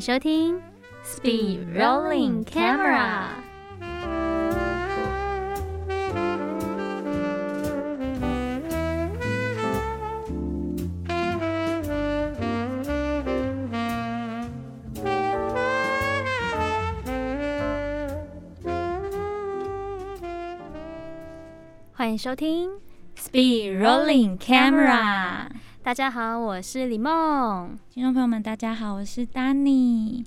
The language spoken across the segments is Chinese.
迎收听 Speed Rolling Camera。欢迎收听 Speed Rolling Camera。大家好，我是李梦。听众朋友们，大家好，我是 Danny。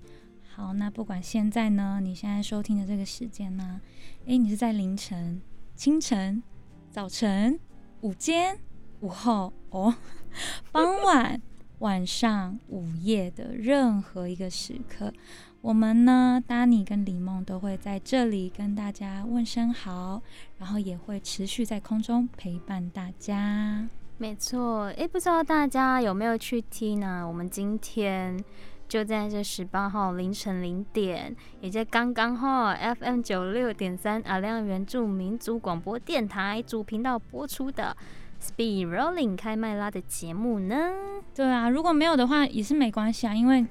好，那不管现在呢，你现在收听的这个时间呢，诶，你是在凌晨、清晨、早晨、午间、午后哦，傍晚、晚上、午夜的任何一个时刻。我们呢，Danny 跟李梦都会在这里跟大家问声好，然后也会持续在空中陪伴大家。没错，诶，不知道大家有没有去听呢？我们今天就在这十八号凌晨零点，也在刚刚哈 FM 九六点三阿亮原住民族广播电台主频道播出的。Speed Rolling 开麦拉的节目呢？对啊，如果没有的话也是没关系啊，因为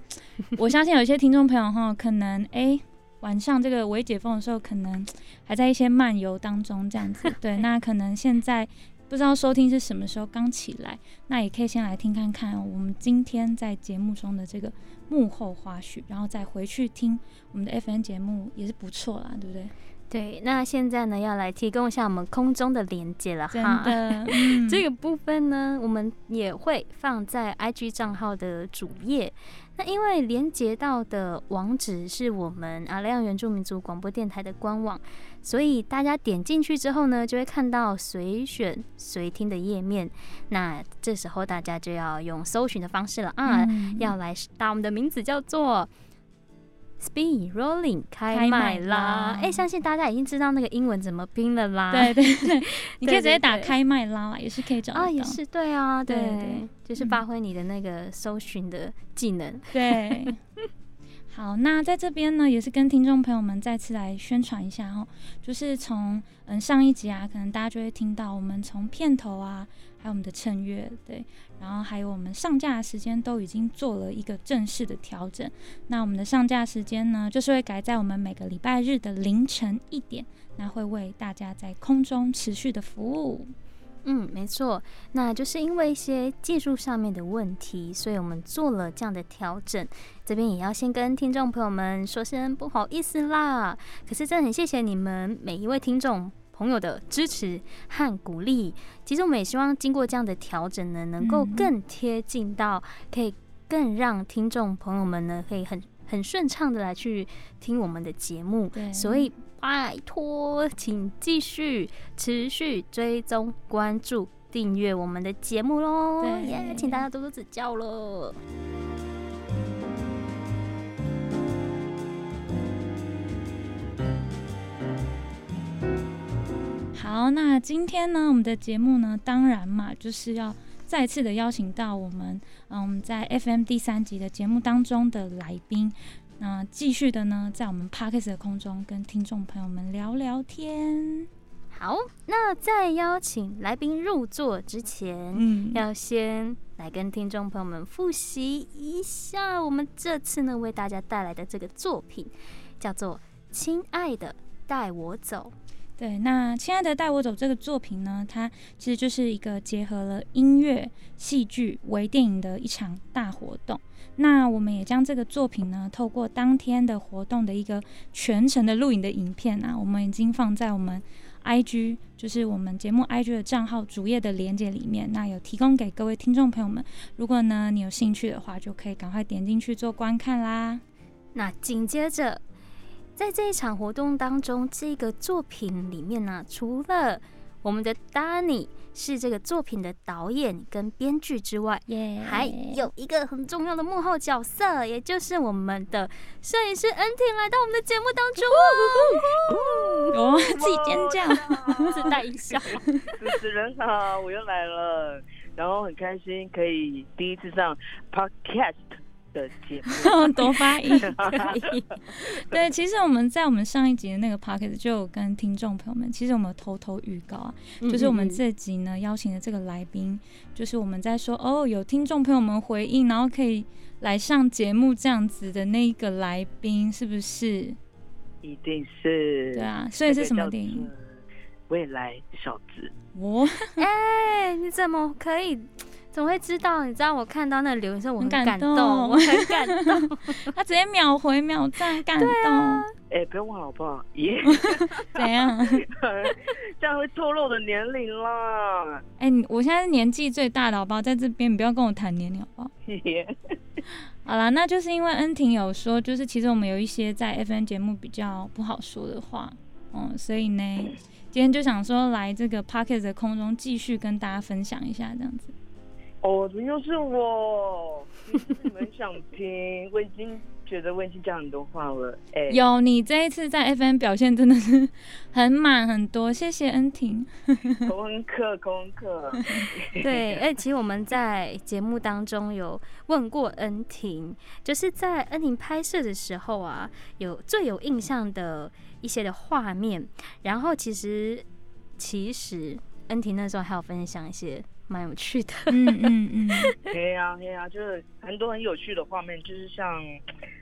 我相信有些听众朋友哈，可能哎晚上这个微解封的时候，可能还在一些漫游当中这样子。对，那可能现在不知道收听是什么时候刚起来，那也可以先来听看看我们今天在节目中的这个幕后花絮，然后再回去听我们的 FN 节目也是不错啦，对不对？对，那现在呢，要来提供一下我们空中的连接了哈。这个部分呢，我们也会放在 IG 账号的主页。那因为连接到的网址是我们阿亮原住民族广播电台的官网，所以大家点进去之后呢，就会看到随选随听的页面。那这时候大家就要用搜寻的方式了啊，要来打我们的名字叫做。Speed rolling 开麦啦！哎，相信大家已经知道那个英文怎么拼了啦。对对对，你可以直接打开麦啦，也是可以找啊，也是对啊，对，就是发挥你的那个搜寻的技能。对。好，那在这边呢，也是跟听众朋友们再次来宣传一下哦，就是从嗯上一集啊，可能大家就会听到我们从片头啊，还有我们的衬乐，对，然后还有我们上架时间都已经做了一个正式的调整。那我们的上架时间呢，就是会改在我们每个礼拜日的凌晨一点，那会为大家在空中持续的服务。嗯，没错，那就是因为一些技术上面的问题，所以我们做了这样的调整。这边也要先跟听众朋友们说声不好意思啦。可是真的很谢谢你们每一位听众朋友的支持和鼓励。其实我们也希望经过这样的调整呢，能够更贴近到，可以更让听众朋友们呢，可以很很顺畅的来去听我们的节目。所以。拜托，请继续持续追踪、关注、订阅我们的节目喽！耶，请大家多多指教了。好，那今天呢，我们的节目呢，当然嘛，就是要再次的邀请到我们，嗯，在 FM 第三集的节目当中的来宾。那继续的呢，在我们 Parkes 的空中跟听众朋友们聊聊天。好，那在邀请来宾入座之前，嗯，要先来跟听众朋友们复习一下，我们这次呢为大家带来的这个作品叫做《亲爱的带我走》。对，那《亲爱的带我走》这个作品呢，它其实就是一个结合了音乐、戏剧、微电影的一场大活动。那我们也将这个作品呢，透过当天的活动的一个全程的录影的影片啊，我们已经放在我们 IG，就是我们节目 IG 的账号主页的连接里面。那有提供给各位听众朋友们，如果呢你有兴趣的话，就可以赶快点进去做观看啦。那紧接着，在这一场活动当中，这个作品里面呢，除了我们的 Danny。是这个作品的导演跟编剧之外，还有一个很重要的幕后角色，也就是我们的摄影师恩婷来到我们的节目当中。哦，自己尖叫，自带音效。主持人好，我又来了，然后很开心可以第一次上 podcast 的节目，多发音。对，其实我们在我们上一集的那个 p o c k e t 就有跟听众朋友们，其实我们偷偷预告啊，就是我们这集呢邀请的这个来宾，就是我们在说哦，有听众朋友们回应，然后可以来上节目这样子的那一个来宾，是不是？一定是。对啊，所以是什么电影？未来小子。我 哎，你怎么可以？怎么会知道？你知道我看到那留言时，我很感动，我很感动。他直接秒回秒赞，感动。哎，不用问好不好？耶，怎样？这样会透露我的年龄啦。哎，我现在是年纪最大的，好不好？在这边，你不要跟我谈年龄，好不好？好啦，那就是因为恩婷有说，就是其实我们有一些在 F N 节目比较不好说的话，嗯，所以呢，今天就想说来这个 Pocket 的空中继续跟大家分享一下，这样子。哦，怎么又是我？你们想听？我已经觉得我已经讲很多话了。哎，有你这一次在 FM 表现真的是很满很多，谢谢恩婷。口恩课，口恩课。对，哎，其实我们在节目当中有问过恩婷，就是在恩婷拍摄的时候啊，有最有印象的一些的画面。然后其实，其实恩婷那时候还有分享一些。蛮有趣的，嗯嗯嗯，对呀对呀，就是很多很有趣的画面，就是像，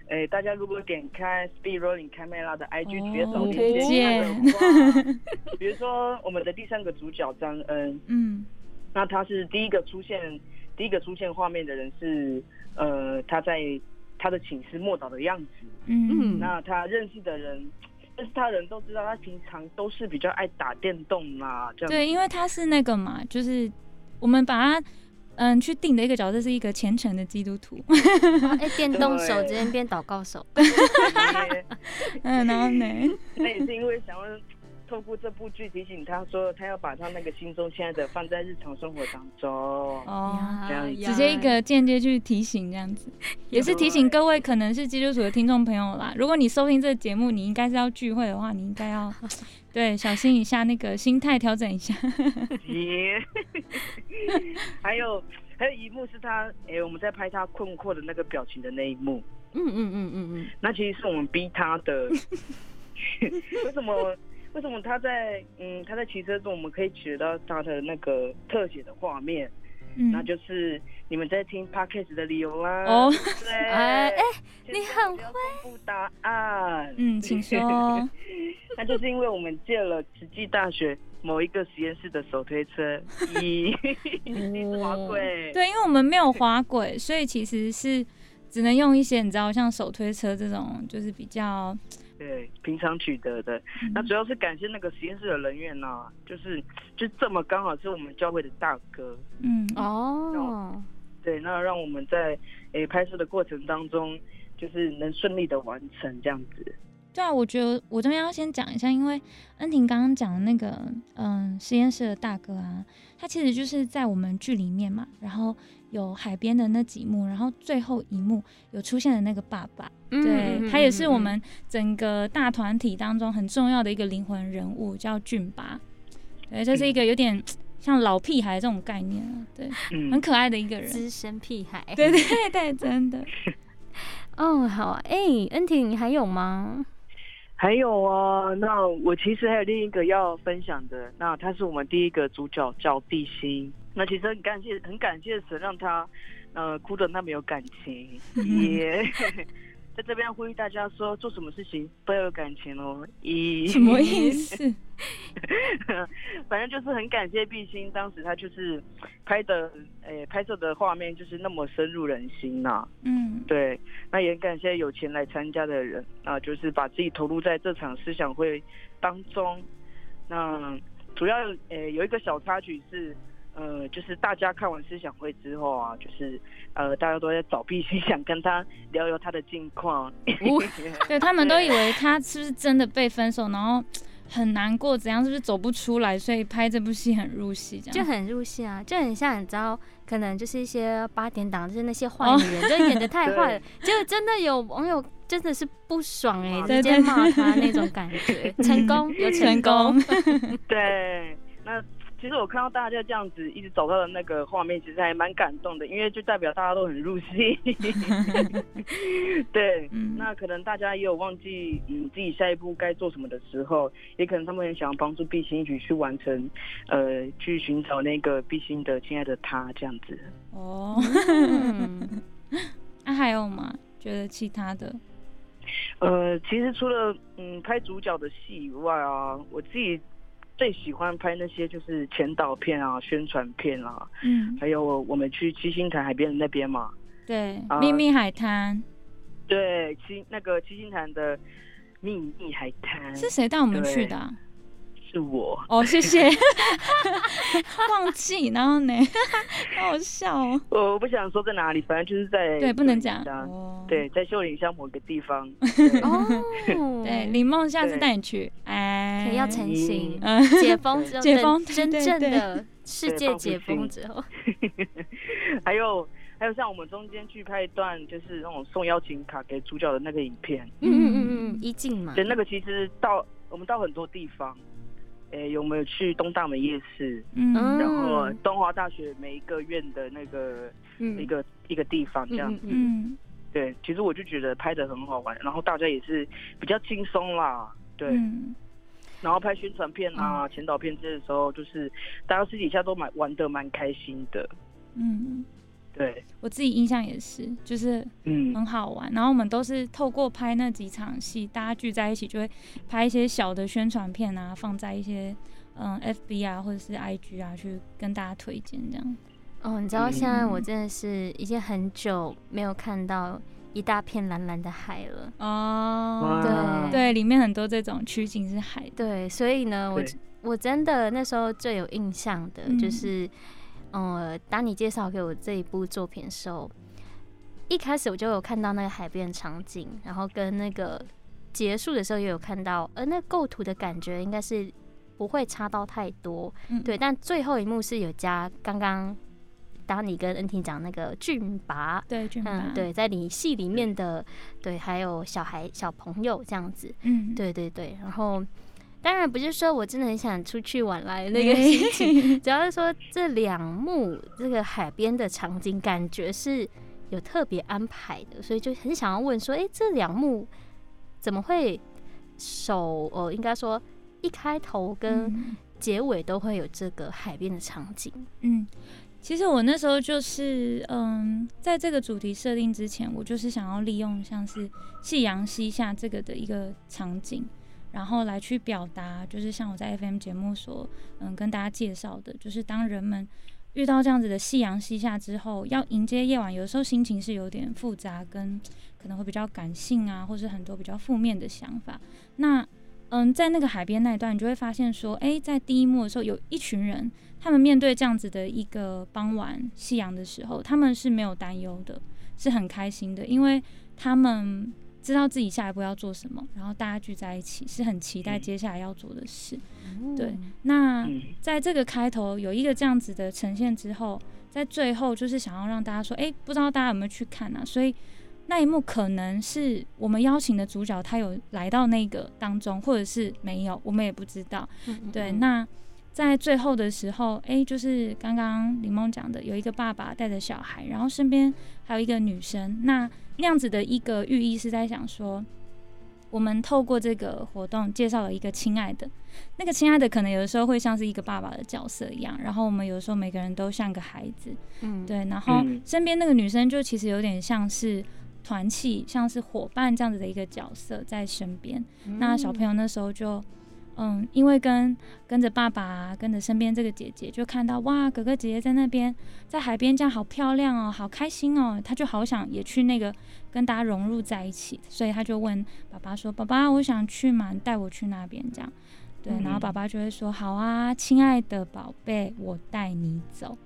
诶，大家如果点开 Speed Rolling Camera 的 IG 绝手连接的话，比如说我们的第三个主角张恩，嗯，那他是第一个出现，第一个出现画面的人是，呃，他在他的寝室默祷的样子，嗯，那他认识的人，认识他人都知道他平常都是比较爱打电动啦，这样。对，因为他是那个嘛，就是。我们把它嗯去定的一个角色是一个虔诚的基督徒，哎，电动手直接变祷告手，嗯，然后呢？那也是因为想要透过这部剧提醒他说，他要把他那个心中亲爱的放在日常生活当中哦，这样直接一个间接去提醒这样子，也是提醒各位可能是基督徒的听众朋友啦。如果你收听这个节目，你应该是要聚会的话，你应该要。对，小心一下，那个心态调整一下。耶，还有还有一幕是他，哎，我们在拍他困惑的那个表情的那一幕。嗯嗯嗯嗯嗯。那其实是我们逼他的。为什么？为什么他在嗯他在骑车中，我们可以取得到他的那个特写的画面？嗯那就是你们在听 podcast 的理由啦。哦，对，哎，你很会。公布答案。嗯，请说。那就是因为我们借了慈济大学某一个实验室的手推车，一，你是滑轨。对，因为我们没有滑轨，所以其实是只能用一些你知道，像手推车这种，就是比较。对，平常取得的，那主要是感谢那个实验室的人员呐，就是就这么刚好是我们教会的大哥，嗯。哦，对，那让我们在诶拍摄的过程当中，就是能顺利的完成这样子。对啊，我觉得我这边要先讲一下，因为恩婷刚刚讲的那个，嗯，实验室的大哥啊，他其实就是在我们剧里面嘛，然后有海边的那几幕，然后最后一幕有出现的那个爸爸，对他也是我们整个大团体当中很重要的一个灵魂人物，叫俊拔，对，这是一个有点像老屁孩这种概念啊，对，很可爱的一个人，资深屁孩，对对对，真的。哦，好，哎，恩婷，你还有吗？还有啊，那我其实还有另一个要分享的，那他是我们第一个主角叫碧心，那其实很感谢，很感谢神让他，呃，哭的那么有感情，也。在这边呼吁大家说，做什么事情都要有感情哦。一 什么意 思？反正就是很感谢毕星，当时他就是拍的，诶，拍摄的画面就是那么深入人心呐。嗯，对。那也感谢有钱来参加的人啊，就是把自己投入在这场思想会当中。那主要，诶，有一个小插曲是。呃，就是大家看完思想会之后啊，就是呃，大家都在找毕心，想跟他聊聊他的近况。对他们都以为他是不是真的被分手，然后很难过，怎样是不是走不出来，所以拍这部戏很入戏，这样就很入戏啊，就很像你知道，可能就是一些八点档，就是那些坏女人，就演的太坏了，就真的有网友真的是不爽哎，直接骂他那种感觉，成功有成功，对，那。其实我看到大家这样子一直走到的那个画面，其实还蛮感动的，因为就代表大家都很入戏。对，那可能大家也有忘记嗯自己下一步该做什么的时候，也可能他们很想要帮助毕星一起去完成，呃，去寻找那个毕星的亲爱的他这样子。哦，那 还有吗？觉得其他的？呃，其实除了嗯拍主角的戏以外啊，我自己最喜欢拍那些就是前导片啊、宣传片啊，嗯，还有我们去七星潭海边的那边嘛，对，秘密海滩，对，七那个七星潭的秘密海滩是谁带我们去的？是我哦，谢谢。忘记，然后呢？好笑哦。我不想说在哪里，反正就是在对，不能讲。对，在秀林乡某个地方。哦，对，李梦下次带你去，哎，可以要成型，解封之后，解封真正的世界解封之后。还有 还有，像我们中间去拍一段，就是那种送邀请卡给主角的那个影片。嗯嗯嗯嗯，一进嘛。对，那个其实到我们到很多地方。诶，有没有去东大门夜市？嗯，然后东华大学每一个院的那个一个一个地方这样子。嗯，对，其实我就觉得拍的很好玩，然后大家也是比较轻松啦。对，然后拍宣传片啊、前导片这的时候，就是大家私底下都蛮玩的蛮开心的。嗯。对我自己印象也是，就是嗯很好玩。然后我们都是透过拍那几场戏，大家聚在一起就会拍一些小的宣传片啊，放在一些嗯 FB 啊或者是 IG 啊去跟大家推荐这样。哦，你知道现在我真的是已经很久没有看到一大片蓝蓝的海了哦。对对，里面很多这种取景是海。对，所以呢，我我真的那时候最有印象的就是。嗯，当你介绍给我这一部作品的时候，一开始我就有看到那个海边场景，然后跟那个结束的时候也有看到，而那构图的感觉应该是不会差到太多，对。但最后一幕是有加刚刚当你跟恩婷讲那个俊拔，对俊拔，对，在你戏里面的对，还有小孩小朋友这样子，嗯，对对对，然后。当然不是说我真的很想出去玩来那个心情，主要是说这两幕这个海边的场景感觉是有特别安排的，所以就很想要问说，哎，这两幕怎么会首呃，应该说一开头跟结尾都会有这个海边的场景？嗯，其实我那时候就是嗯，在这个主题设定之前，我就是想要利用像是夕阳西下这个的一个场景。然后来去表达，就是像我在 FM 节目所嗯跟大家介绍的，就是当人们遇到这样子的夕阳西下之后，要迎接夜晚，有时候心情是有点复杂，跟可能会比较感性啊，或是很多比较负面的想法。那嗯，在那个海边那一段，你就会发现说，哎，在第一幕的时候，有一群人，他们面对这样子的一个傍晚夕阳的时候，他们是没有担忧的，是很开心的，因为他们。知道自己下一步要做什么，然后大家聚在一起，是很期待接下来要做的事。对，那在这个开头有一个这样子的呈现之后，在最后就是想要让大家说，哎，不知道大家有没有去看呢？所以那一幕可能是我们邀请的主角他有来到那个当中，或者是没有，我们也不知道。对，那。在最后的时候，哎，就是刚刚林梦讲的，有一个爸爸带着小孩，然后身边还有一个女生。那那样子的一个寓意是在想说，我们透过这个活动介绍了一个亲爱的，那个亲爱的可能有的时候会像是一个爸爸的角色一样，然后我们有的时候每个人都像个孩子，嗯，对。然后身边那个女生就其实有点像是团契，像是伙伴这样子的一个角色在身边。那小朋友那时候就。嗯，因为跟跟着爸爸，跟着身边这个姐姐，就看到哇，哥哥姐姐在那边，在海边这样好漂亮哦，好开心哦，他就好想也去那个跟大家融入在一起，所以他就问爸爸说：“爸爸，我想去嘛，带我去那边这样。”对，然后爸爸就会说：“好啊，亲爱的宝贝，我带你走。”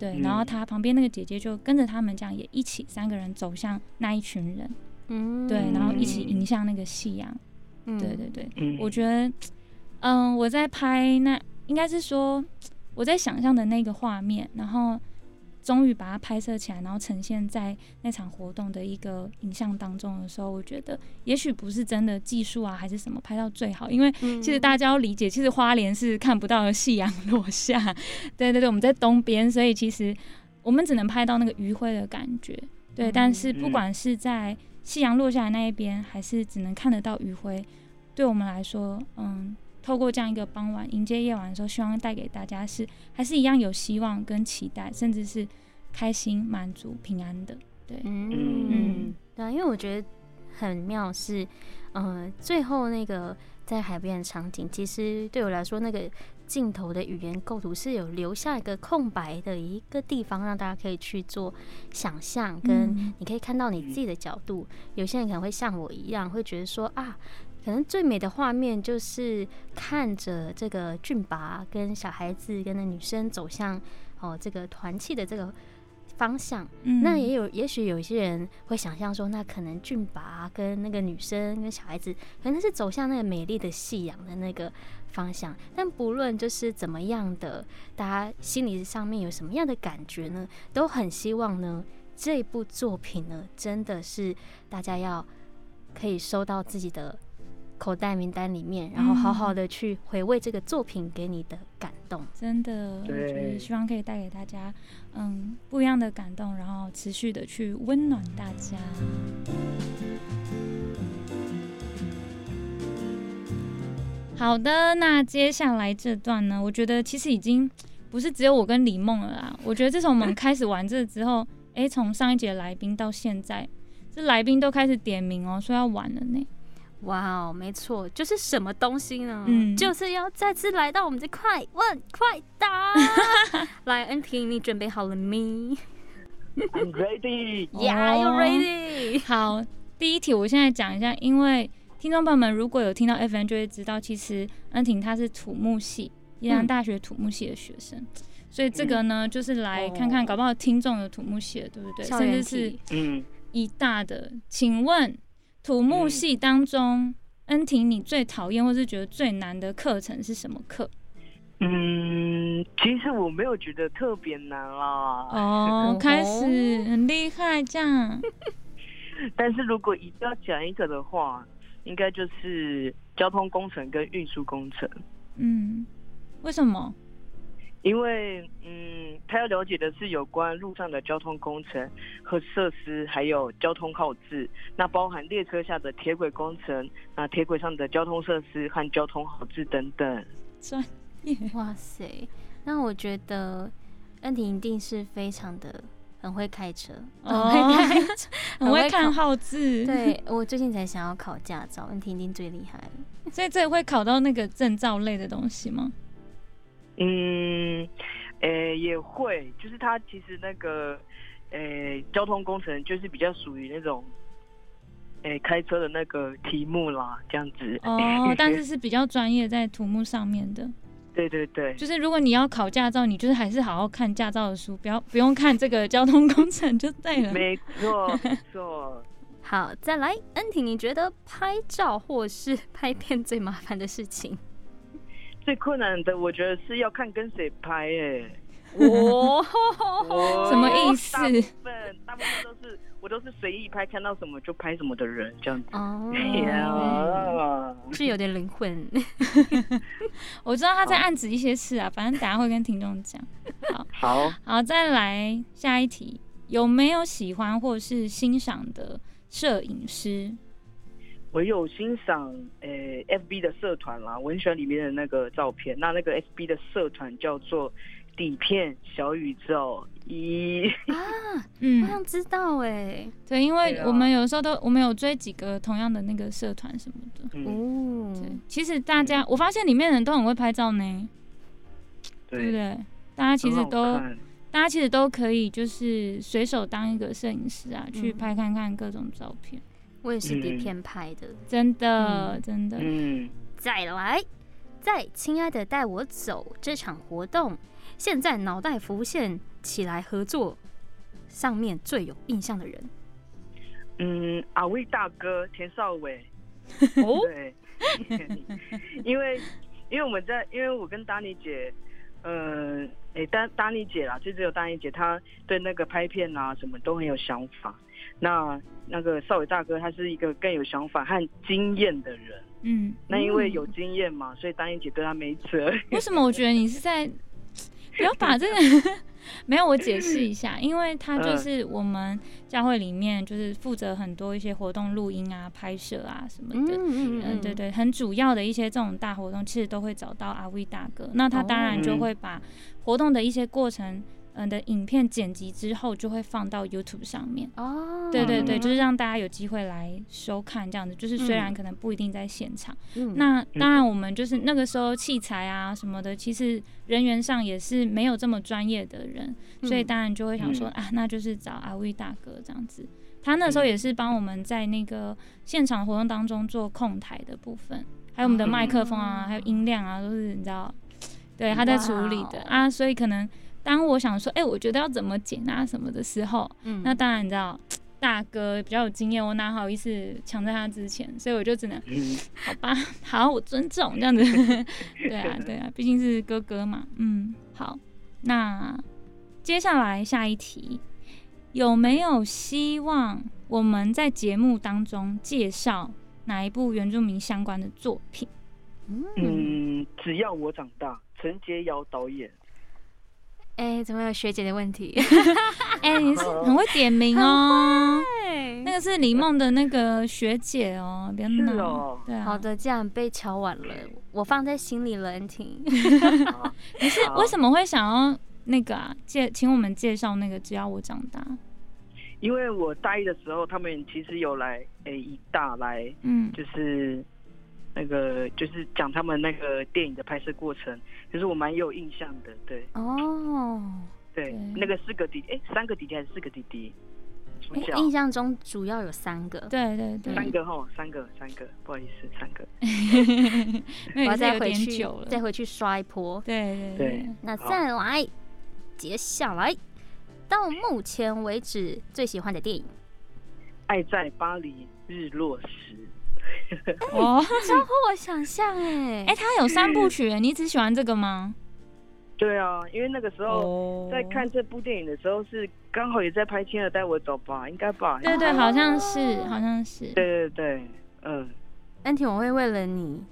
对，然后他旁边那个姐姐就跟着他们这样也一起三个人走向那一群人，嗯，对，然后一起迎向那个夕阳。对对对，我觉得。嗯，我在拍那应该是说我在想象的那个画面，然后终于把它拍摄起来，然后呈现在那场活动的一个影像当中的时候，我觉得也许不是真的技术啊，还是什么拍到最好，因为其实大家要理解，其实花莲是看不到夕阳落下，对对对，我们在东边，所以其实我们只能拍到那个余晖的感觉，对。但是不管是在夕阳落下来那一边，还是只能看得到余晖，对我们来说，嗯。透过这样一个傍晚迎接夜晚的时候，希望带给大家是还是一样有希望跟期待，甚至是开心、满足、平安的。对，嗯嗯，对啊，因为我觉得很妙是，呃，最后那个在海边的场景，其实对我来说，那个镜头的语言构图是有留下一个空白的一个地方，让大家可以去做想象，跟你可以看到你自己的角度。有些人可能会像我一样，会觉得说啊。可能最美的画面就是看着这个俊拔跟小孩子跟那女生走向哦这个团契的这个方向。那也有，也许有一些人会想象说，那可能俊拔跟那个女生跟小孩子可能是走向那个美丽的夕阳的那个方向。但不论就是怎么样的，大家心理上面有什么样的感觉呢？都很希望呢，这部作品呢，真的是大家要可以收到自己的。口袋名单里面，然后好好的去回味这个作品给你的感动，真的，就是希望可以带给大家，嗯，不一样的感动，然后持续的去温暖大家。好的，那接下来这段呢，我觉得其实已经不是只有我跟李梦了啦。我觉得自从我们开始玩这之后，哎，从上一节来宾到现在，这来宾都开始点名哦，说要玩了呢。哇哦，没错，就是什么东西呢？嗯，就是要再次来到我们这快问快答。来，恩婷，你准备好了吗？I'm ready. Yeah, you're ready. 好，第一题我现在讲一下，因为听众朋友们如果有听到 FN 就会知道，其实恩婷她是土木系，宜兰大学土木系的学生，所以这个呢，就是来看看搞不好听众有土木系的，对不对？甚至是嗯，一大的，请问。土木系当中，恩婷，你最讨厌或是觉得最难的课程是什么课？嗯，其实我没有觉得特别难啦。哦，开始很厉害这样。但是如果一定要讲一个的话，应该就是交通工程跟运输工程。嗯，为什么？因为，嗯，他要了解的是有关路上的交通工程和设施，还有交通号志，那包含列车下的铁轨工程，那铁轨上的交通设施和交通号志等等。专业，哇塞！那我觉得恩婷一定是非常的很会开车，很会开，很会看号志。对我最近才想要考驾照，恩婷一定最厉害了。所以这会考到那个证照类的东西吗？嗯，诶，也会，就是他其实那个，诶，交通工程就是比较属于那种，诶，开车的那个题目啦，这样子。哦，但是是比较专业在土木上面的。对对对。就是如果你要考驾照，你就是还是好好看驾照的书，不要不用看这个交通工程就对了。没错，没错。好，再来，恩婷，你觉得拍照或是拍片最麻烦的事情？最困难的，我觉得是要看跟谁拍诶。哦，什么意思？大部分大部分都是我都是随意拍，看到什么就拍什么的人这样子。哦，是有点灵魂。我知道他在暗指一些事啊，反正等下会跟听众讲。好，好，好，再来下一题，有没有喜欢或是欣赏的摄影师？我有欣赏诶，FB 的社团啦，我很喜欢里面的那个照片。那那个 FB 的社团叫做底片小宇宙一。啊，嗯，我想知道哎，对，因为我们有时候都我们有追几个同样的那个社团什么的。哦。对，其实大家我发现里面人都很会拍照呢，对。不对？大家其实都大家其实都可以就是随手当一个摄影师啊，去拍看看各种照片。我也是底片拍的，真的真的。嗯，再来，在《亲爱的带我走》这场活动，现在脑袋浮现起来合作上面最有印象的人，嗯，阿威大哥田少伟。哦，对，因为因为我们在，因为我跟达妮姐，呃，哎，丹丹妮姐啦，就只有丹妮姐，她对那个拍片啊什么都很有想法。那那个少伟大哥，他是一个更有想法和经验的人。嗯，那因为有经验嘛，所以丹英姐对他没辙。为什么？我觉得你是在 不要把这个。没有，我解释一下，因为他就是我们教会里面就是负责很多一些活动录音啊、拍摄啊什么的，嗯，对对，很主要的一些这种大活动，其实都会找到阿威大哥，那他当然就会把活动的一些过程。嗯的影片剪辑之后就会放到 YouTube 上面。哦，对对对，就是让大家有机会来收看这样子。就是虽然可能不一定在现场，那当然我们就是那个时候器材啊什么的，其实人员上也是没有这么专业的人，所以当然就会想说啊，那就是找阿威大哥这样子。他那时候也是帮我们在那个现场活动当中做控台的部分，还有我们的麦克风啊，还有音量啊，都是你知道，对他在处理的啊，所以可能。当我想说，哎，我觉得要怎么剪啊什么的时候，嗯，那当然你知道，大哥比较有经验，我哪好意思抢在他之前，所以我就只能，好吧，好，我尊重这样子，对啊，对啊，毕竟是哥哥嘛，嗯，好，那接下来下一题，有没有希望我们在节目当中介绍哪一部原住民相关的作品？嗯，只要我长大，陈洁瑶导演。哎，怎么有学姐的问题？哎，你是很会点名哦。那个是李梦的那个学姐哦，别闹。对，好的，这样被敲完了，我放在心里了，恩婷。你是为什么会想要那个啊？介，请我们介绍那个只要我长大。因为我大一的时候，他们其实有来，哎，一大来，嗯，就是。那个就是讲他们那个电影的拍摄过程，就是我蛮有印象的，对。哦。对，那个四个弟，哎，三个弟弟还是四个弟弟？印象中主要有三个。对对对。三个哈，三个，三个，不好意思，三个。我要再回去，再回去刷一波。对对对。那再来，接下来到目前为止最喜欢的电影，《爱在巴黎日落时》。哦，超乎我想象哎！哎，他有三部曲，你只喜欢这个吗？对啊，因为那个时候在看这部电影的时候，是刚好也在拍《亲爱的带我走吧》，应该吧？对对，好像是，好像是。对对对，嗯。安婷，我会为了你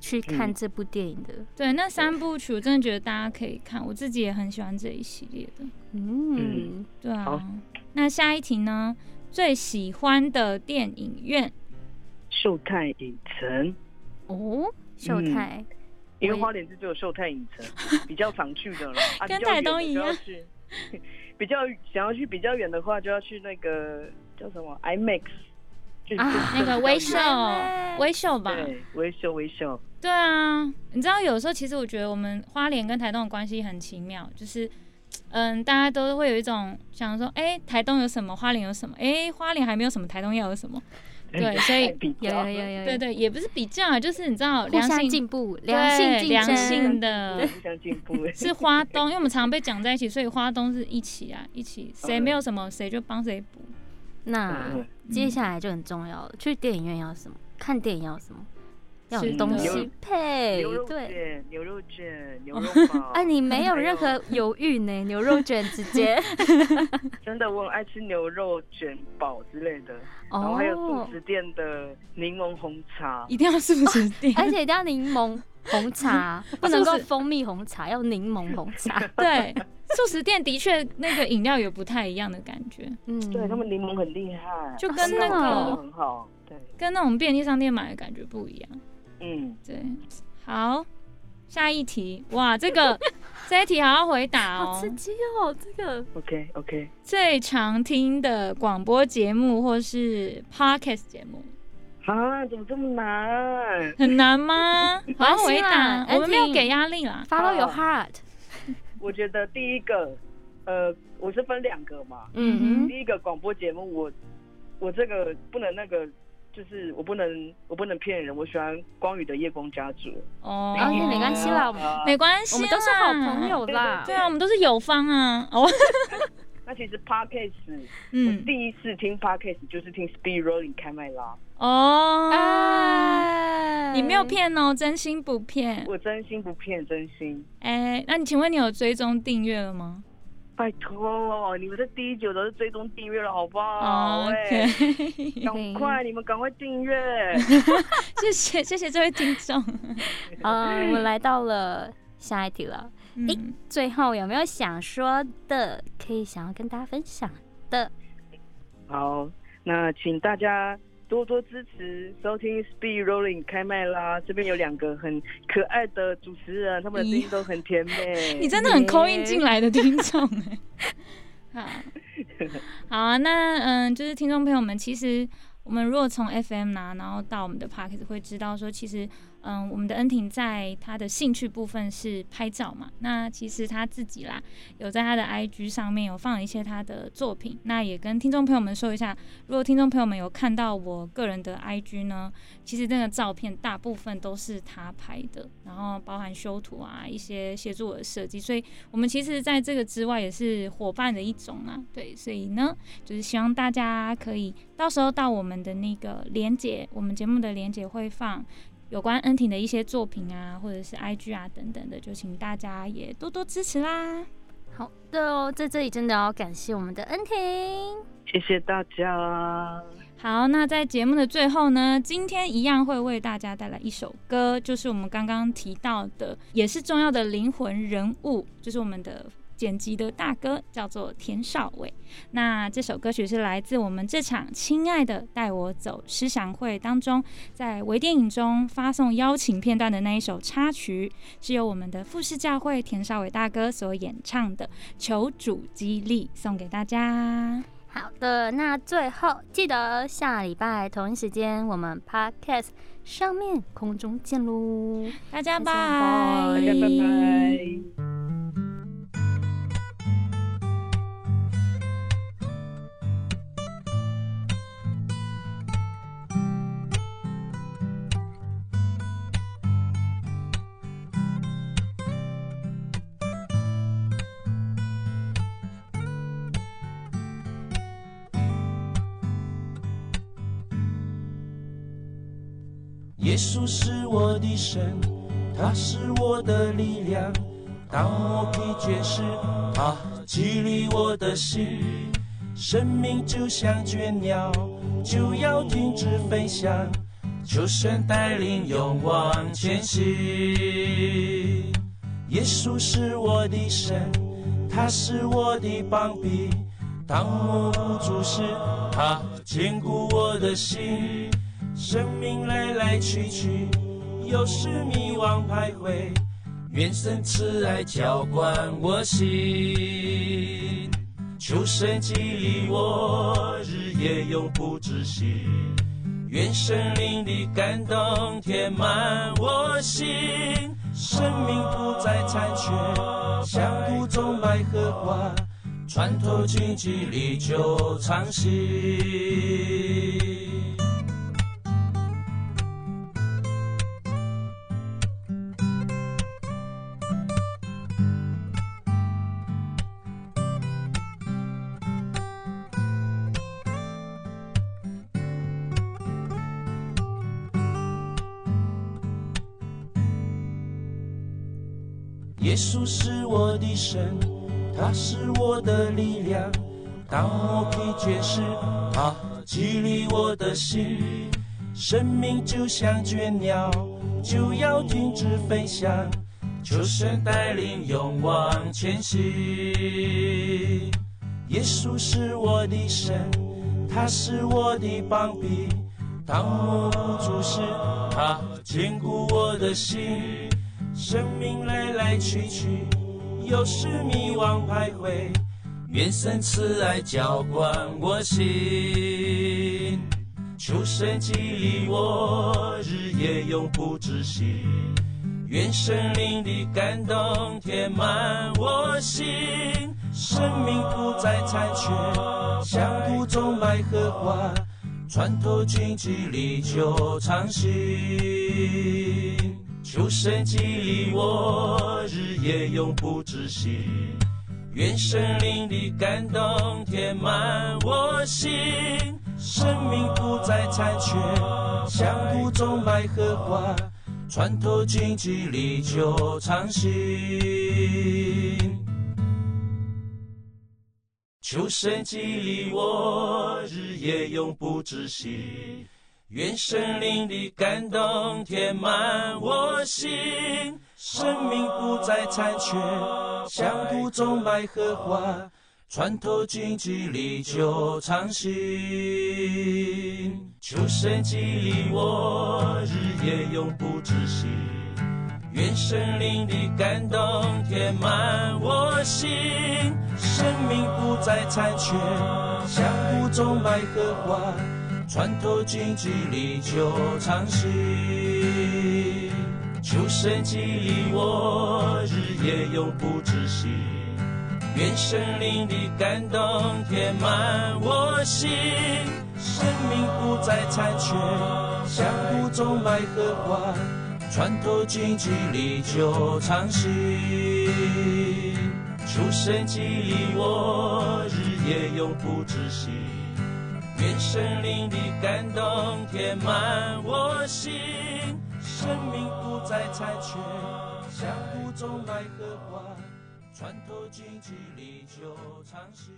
去看这部电影的。对，那三部曲我真的觉得大家可以看，我自己也很喜欢这一系列的。嗯，对啊。那下一题呢？最喜欢的电影院？秀泰影城哦，秀泰，因为花莲就只有秀泰影城，比较常去的了。跟台东一样，比较想要去比较远的话，就要去那个叫什么 IMAX，啊，那个微秀，微秀吧，对，微秀微秀。对啊，你知道有时候其实我觉得我们花莲跟台东的关系很奇妙，就是 嗯，大家都会有一种想说，哎，台东有什么，花莲有什么？哎，花莲还没有什么，台东要有什么？对，所以有有有有，对对，也不是比较，就是你知道，良性进步，良性良性的，互相进步。是花东，因为我们常常被讲在一起，所以花东是一起啊，一起，谁没有什么，谁就帮谁补。那接下来就很重要了，去电影院要什么？看电影要什么？要东西配，对，牛肉卷、牛肉堡。哎，你没有任何 犹豫呢？牛肉卷直接。真的，我很爱吃牛肉卷堡之类的，然后还有素食店的柠檬红茶，一定要素食店，而且一定要柠檬红茶，不能够蜂蜜红茶，要柠檬红茶。对，素食店的确那个饮料有不太一样的感觉。嗯，对他们柠檬很厉害，就跟那个很好，对，跟那种便利商店买的感觉不一样。嗯，对，好，下一题，哇，这个这一题好要回答哦，好刺激哦，这个，OK OK，最常听的广播节目或是 Podcast 节目，啊，怎么这么难？很难吗？好，回答，我们没有给压力啦，Follow your heart。我觉得第一个，呃，我是分两个嘛，嗯哼，第一个广播节目，我我这个不能那个。就是我不能，我不能骗人。我喜欢光宇的夜光家族。哦，没关系啦，没关系，我们都是好朋友啦。对啊，我们都是友方啊。哦，那其实 podcast，我第一次听 podcast 就是听 Speed Rolling 开麦啦。哦，哎你没有骗哦，真心不骗。我真心不骗，真心。哎，那你请问你有追踪订阅了吗？拜托，你们的第一九都是追踪订阅了，好不好？OK，赶快，你们赶快订阅。谢谢，谢谢这位听众。啊，我们来到了下一题了。哎，最后有没有想说的，可以想要跟大家分享的？好，那请大家多多支持收听 Speed Rolling 开麦啦！这边有两个很可爱的主持人，他们的声音都很甜 美。你真的很扣音进来的听众 哎。好，好啊，那嗯，就是听众朋友们，其实我们如果从 FM 拿，然后到我们的 Park，会知道说，其实。嗯，我们的恩婷在她的兴趣部分是拍照嘛？那其实她自己啦，有在她的 IG 上面有放了一些她的作品。那也跟听众朋友们说一下，如果听众朋友们有看到我个人的 IG 呢，其实这个照片大部分都是她拍的，然后包含修图啊，一些协助我的设计。所以我们其实在这个之外也是伙伴的一种啊。对，所以呢，就是希望大家可以到时候到我们的那个连接，我们节目的连接会放。有关恩婷的一些作品啊，或者是 IG 啊等等的，就请大家也多多支持啦。好的哦，在这里真的要感谢我们的恩婷，谢谢大家。好，那在节目的最后呢，今天一样会为大家带来一首歌，就是我们刚刚提到的，也是重要的灵魂人物，就是我们的。剪辑的大哥叫做田少伟，那这首歌曲是来自我们这场《亲爱的带我走》思想会当中，在微电影中发送邀请片段的那一首插曲，是由我们的富士教会田少伟大哥所演唱的，求主激励，送给大家。好的，那最后记得下礼拜同一时间，我们 Podcast 上面空中见喽，大家拜，大家拜拜。耶稣是我的神，他是我的力量。当我疲倦时，他激励我的心。生命就像倦鸟，就要停止飞翔。求神带领，勇往前行。耶稣是我的神，他是我的帮臂。当我无助时，他坚固我的心。生命来来去去，有时迷惘徘徊，愿神慈爱浇灌我心，求神激励我，日夜永不止息。愿神灵的感动填满我心，生命不再残缺，像土中百合花，穿透荆棘历久长新。耶稣是我的神，他是我的力量。当我疲倦时，他激励我的心。生命就像倦鸟，就要停止飞翔。求神带领，勇往前行。耶稣是我的神，他是我的帮臂。当我无助时，他坚固我的心。生命来来去去，有时迷惘徘徊，愿神慈爱浇灌我心，求神激励我，日夜永不止息。愿神灵的感动填满我心，生命不再残缺，像土中百合花，穿透荆棘历久长新。求神激励我，日夜永不止息。愿神灵的感动填满我心，生命不再残缺，像谷中百合花，穿透荆棘历久常新。求神激励我，日夜永不止息。愿神灵的感动填满我心，生命不再残缺，像谷中百合花，穿透荆棘历久常新。求神激励我，日夜永不止息。愿神灵的感动填满我心，生命不再残缺，像谷中百合花。穿透荆棘历久常新，求神激励我，日夜永不止息。愿神灵的感动填满我心，生命不再残缺，像谷中百合花。穿透荆棘历久常新，求神激励我，日夜永不止息。愿神灵的感动填满我心，生命不再残缺，像谷中百合花，穿透荆棘里久常新。